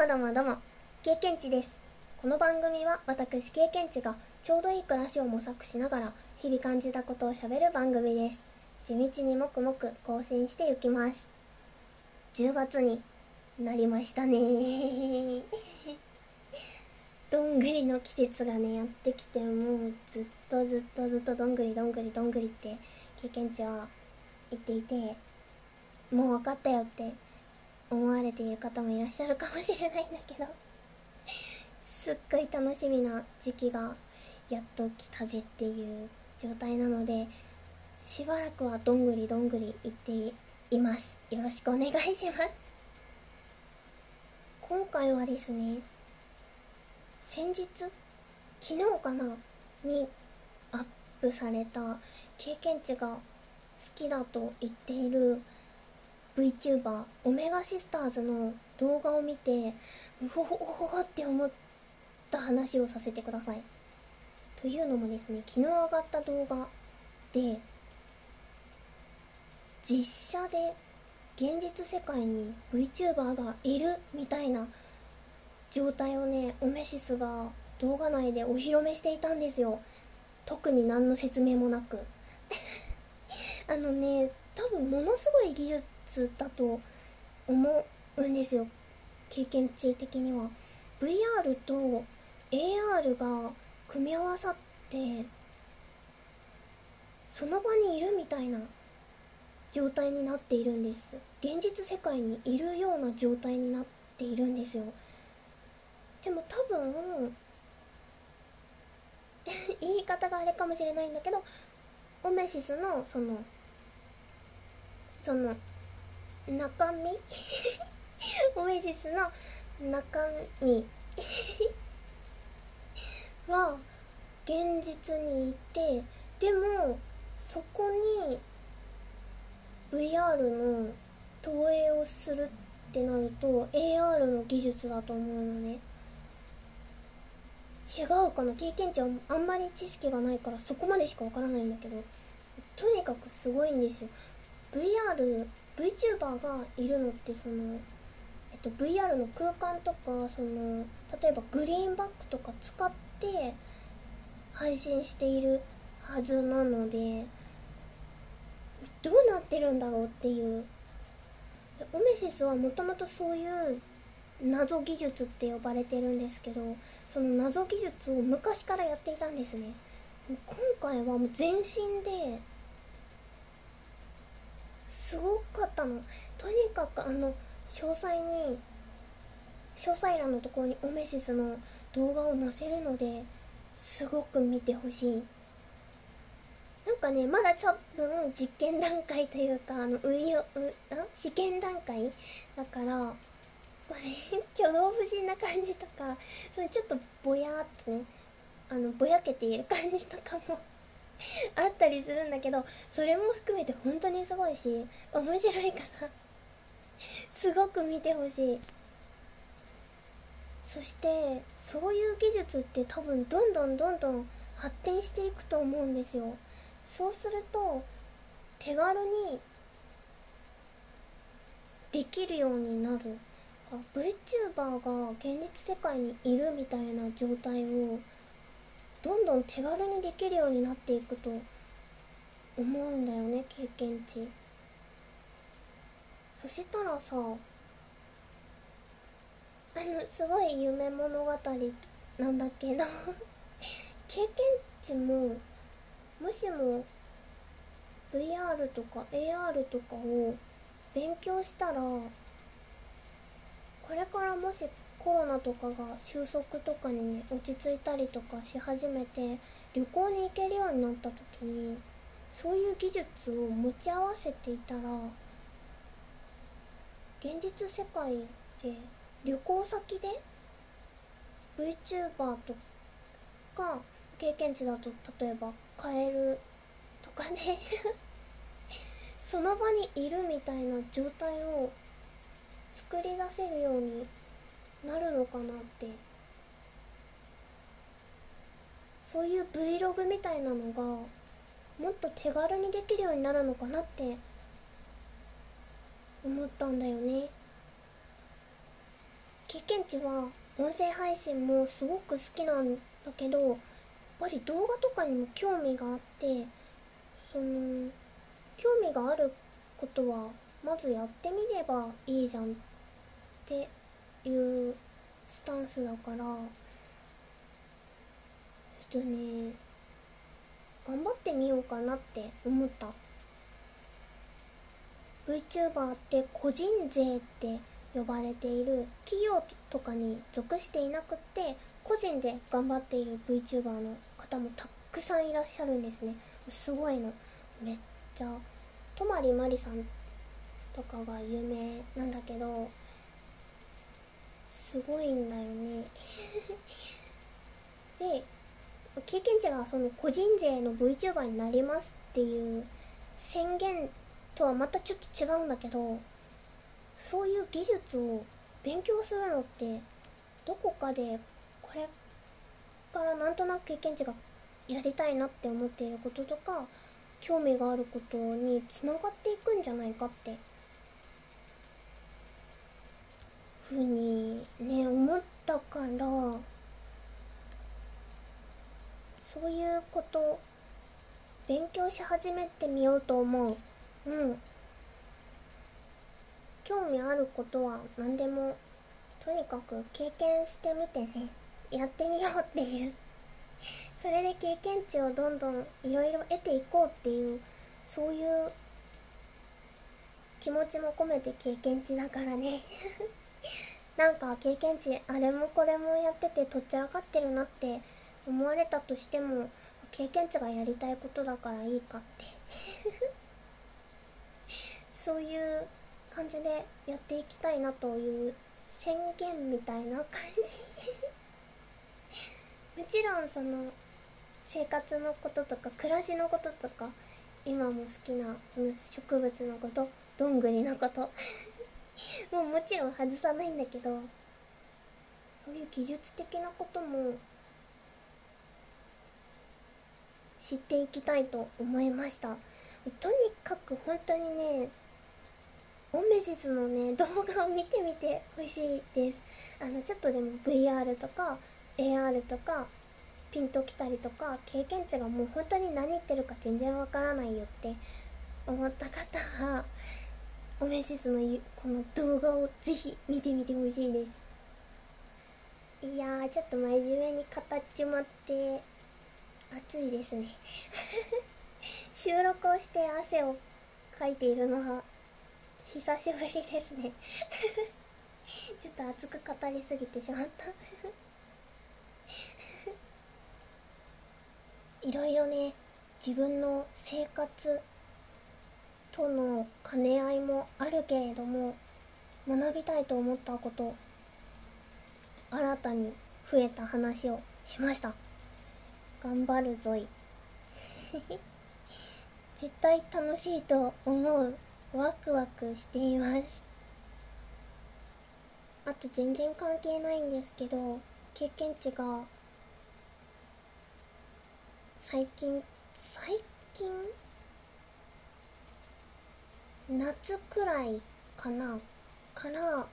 もどもども。経験値です。この番組は私経験値がちょうどいい暮らしを模索しながら日々感じたことをしゃべる番組です。地道にもくもく更新していきます。10月になりましたね。どんぐりの季節がねやってきてもうずっとずっとずっとどんぐりどんぐりどんぐりって経験値は言っていてもう分かったよって思われている方もいらっしゃるかもしれないんだけどすっごい楽しみな時期がやっと来たぜっていう状態なのでしばらくはどんぐりどんぐり言っています。よろしくお願いします。今回はですね先日昨日かなにアップされた経験値が好きだと言っている VTuber オメガシスターズの動画を見てうほほほほって思った話をさせてください。というのもですね昨日上がった動画で実写で現実世界に VTuber がいるみたいな状態をねオメシスが動画内でお披露目していたんですよ。特に何の説明もなく。あのね多分ものすごい技術つだと思うんですよ。経験値的には。VR と AR が組み合わさってその場にいるみたいな状態になっているんです。現実世界にいるような状態になっているんですよ。でも多分 言い方があれかもしれないんだけどオメシスのそのその中身？オメシスの中身。は現実にいてでもそこに VR の投影をするってなると AR の技術だと思うのね。違うかな？経験値はあんまり知識がないからそこまでしかわからないんだけど。とにかくすごいんですよ。VR VTuber がいるのってその、えっと、VR の空間とかその例えばグリーンバックとか使って配信しているはずなのでどうなってるんだろうっていう。オメシスはもともとそういう謎技術って呼ばれてるんですけどその謎技術を昔からやっていたんですね。今回はもう全身ですごかったの。とにかくあの詳細に詳細欄のところにオメシスの動画を載せるのですごく見てほしい。なんかねまだ多分実験段階というかあの運用う試験段階？だからこれ 挙動不審な感じとかそれちょっとぼやーっとねあのぼやけている感じとかも あったりするんだけどそれも含めて本当にすごいし面白いから すごく見てほしい。そしてそういう技術って多分どんどんどんどん発展していくと思うんですよ。そうすると手軽にできるようになる。VTuber が現実世界にいるみたいな状態をどんどん手軽にできるようになっていくと思うんだよね経験値。そしたらさあのすごい夢物語なんだけど 経験値ももしも VR とか AR とかを勉強したらこれからもしコロナとかが収束とかにね落ち着いたりとかし始めて旅行に行けるようになった時にそういう技術を持ち合わせていたら現実世界で旅行先で VTuber とか経験値だと例えばカエルとかで その場にいるみたいな状態を作り出せるようになるのかなって。そういう Vlog みたいなのがもっと手軽にできるようになるのかなって思ったんだよね。経験値は音声配信もすごく好きなんだけどやっぱり動画とかにも興味があってその興味があることはまずやってみればいいじゃんっていうスタンスだからちょっとね頑張ってみようかなって思った。VTuber って個人税って呼ばれている。企業とかに属していなくって個人で頑張っている VTuber の方もたくさんいらっしゃるんですね。すごいの。めっちゃ泊まりさんとかが有名なんだけどすごいんだよね。で経験値がその個人税の VTuber になりますっていう宣言とはまたちょっと違うんだけどそういう技術を勉強するのってどこかでこれからなんとなく経験値がやりたいなって思っていることとか興味があることにつながっていくんじゃないかって。ふうにね思ったからそういうこと勉強し始めてみようと思う。うん。興味あることは何でもとにかく経験してみてね。やってみようっていう。それで経験値をどんどんいろいろ得ていこうっていうそういう気持ちも込めて経験値だからね。なんか経験値あれもこれもやっててとっちゃらかってるなって思われたとしても経験値がやりたいことだからいいかって。そういう感じでやっていきたいなという宣言みたいな感じ。もちろんその生活のこととか暮らしのこととか今も好きなその植物のことどんぐりのこと。もうもちろん外さないんだけどそういう技術的なことも知っていきたいと思いました。とにかく本当にねオメジスのね動画を見てみてほしいです。あのちょっとでも VR とか AR とかピンときたりとか経験値がもう本当に何言ってるか全然わからないよって思った方はオメシスのこの動画をぜひ見てみてほしいです。いやちょっと真面目に語っちまって暑いですね。収録をして汗をかいているのは久しぶりですね。ちょっと熱く語りすぎてしまった。いろいろね自分の生活との兼ね合いもあるけれども学びたいと思ったこと新たに増えた話をしました。頑張るぞい。絶対楽しいと思う。ワクワクしています。あと全然関係ないんですけど経験値が最近最近？夏くらいかな。から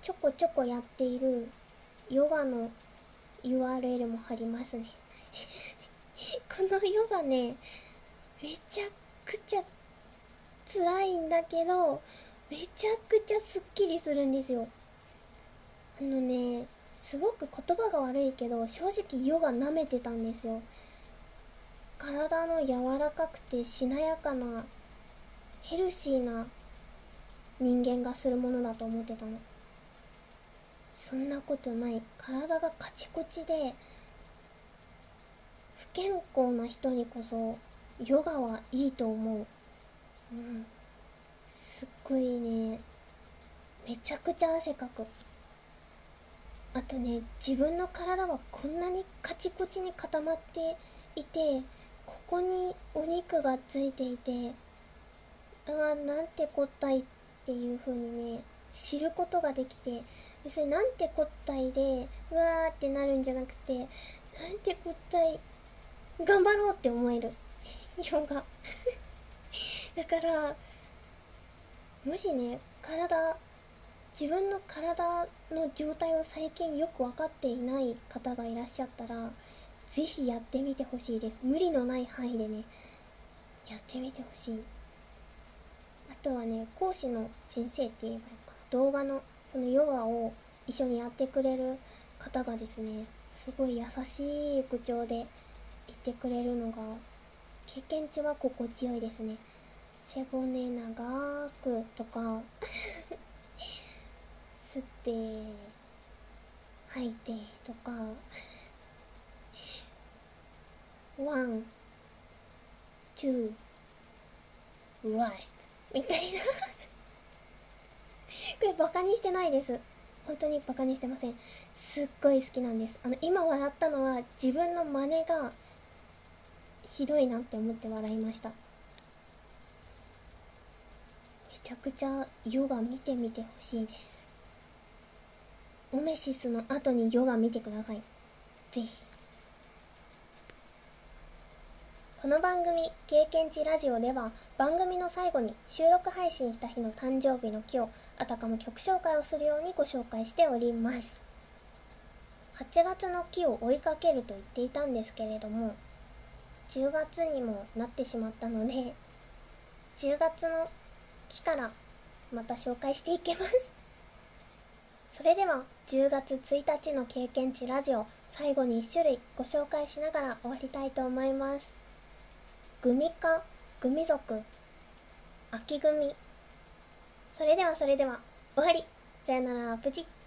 ちょこちょこやっているヨガの URL も貼りますね。このヨガねめちゃくちゃ辛いんだけどめちゃくちゃすっきりするんですよ。あのねすごく言葉が悪いけど正直ヨガ舐めてたんですよ。体の柔らかくてしなやかなヘルシーな人間がするものだと思ってたの。そんなことない。体がカチコチで不健康な人にこそヨガはいいと思う。うん。すっごいね。めちゃくちゃ汗かく。あとね自分の体はこんなにカチコチに固まっていてここにお肉がついていてああなんてこったいっていう風にね知ることができて要するになんてこったいでうわーってなるんじゃなくてなんてこったい頑張ろうって思える。ヨガ だからもしね体自分の体の状態を最近よく分かっていない方がいらっしゃったら是非やってみてほしいです。無理のない範囲でねやってみてほしい。とはね講師の先生って言えばいいかな。動画のそのヨガを一緒にやってくれる方がですねすごい優しい口調で言ってくれるのが経験値は心地よいですね。背骨長くとか 吸って吐いてとかワンツーラスト。みたいな。これバカにしてないです。本当にバカにしてません。すっごい好きなんです。あの今笑ったのは自分の真似がひどいなって思って笑いました。めちゃくちゃヨガ見てみてほしいです。オメシスの後にヨガ見てください。ぜひ。この番組「経験値ラジオ」では番組の最後に収録配信した日の誕生日の日をあたかも曲紹介をするようにご紹介しております。8月の木を追いかけると言っていたんですけれども10月にもなってしまったので10月の木からまた紹介していきます。それでは10月1日の経験値ラジオ最後に1種類ご紹介しながら終わりたいと思います。グミ科グミ属秋グミ。それではそれでは終わり。さよならプチッ。